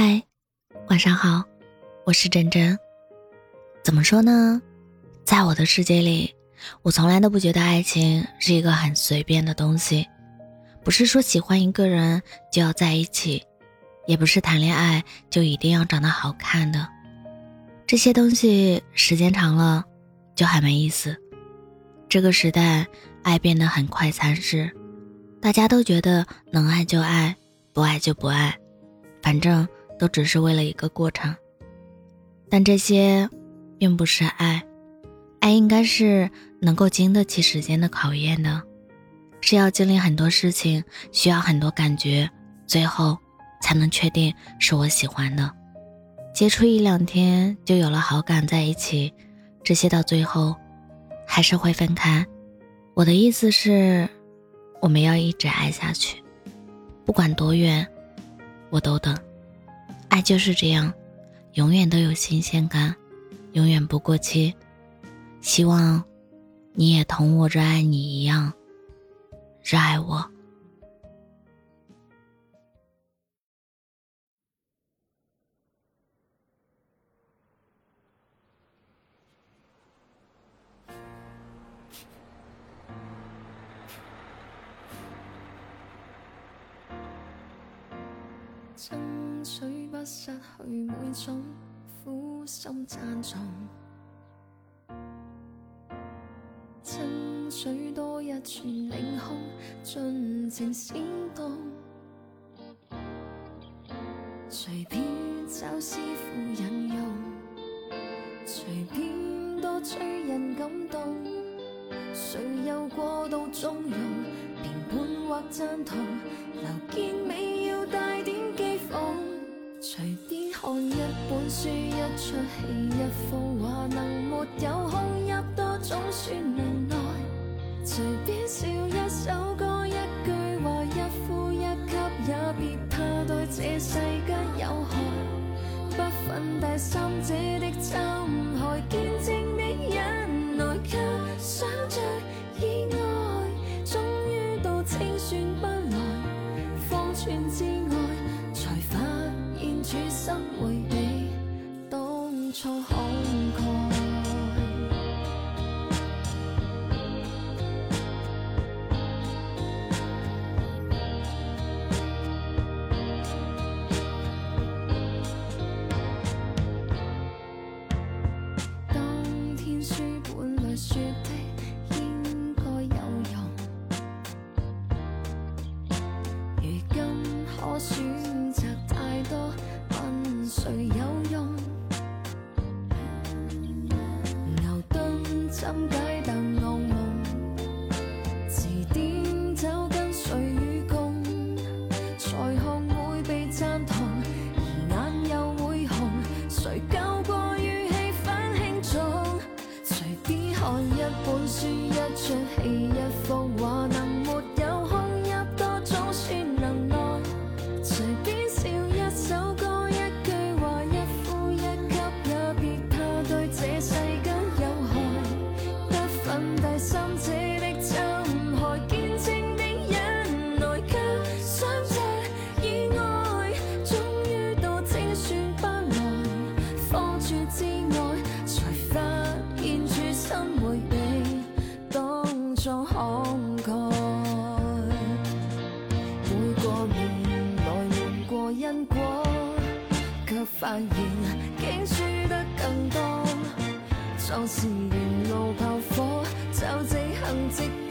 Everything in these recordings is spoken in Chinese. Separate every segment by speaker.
Speaker 1: 嗨，晚上好，我是真真。怎么说呢？在我的世界里，我从来都不觉得爱情是一个很随便的东西。不是说喜欢一个人就要在一起，也不是谈恋爱就一定要长得好看的。这些东西时间长了就很没意思。这个时代，爱变得很快餐式，大家都觉得能爱就爱，不爱就不爱，反正。都只是为了一个过程，但这些并不是爱，爱应该是能够经得起时间的考验的，是要经历很多事情，需要很多感觉，最后才能确定是我喜欢的。接触一两天就有了好感，在一起，这些到最后还是会分开。我的意思是，我们要一直爱下去，不管多远，我都等。爱就是这样，永远都有新鲜感，永远不过期。希望你也同我热爱你一样，热爱我。
Speaker 2: 争取不失去每种苦心赞颂，争取多一寸领空，尽情闪动。随便找师傅引用，随便多催人感动。谁又过度纵容，评判或赞同，有空入多总算能耐。随便笑一首歌，一句话，一呼一吸，也别怕对这世间有害。不分第三者的侵害，见证的人来给想着意外，终于到清算不来，方寸之外才发现。处心为如今可选择太多。谁有用？牛顿怎解答发现竟输得更多，壮士沿路炮火，就这行直。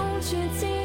Speaker 2: 梦却。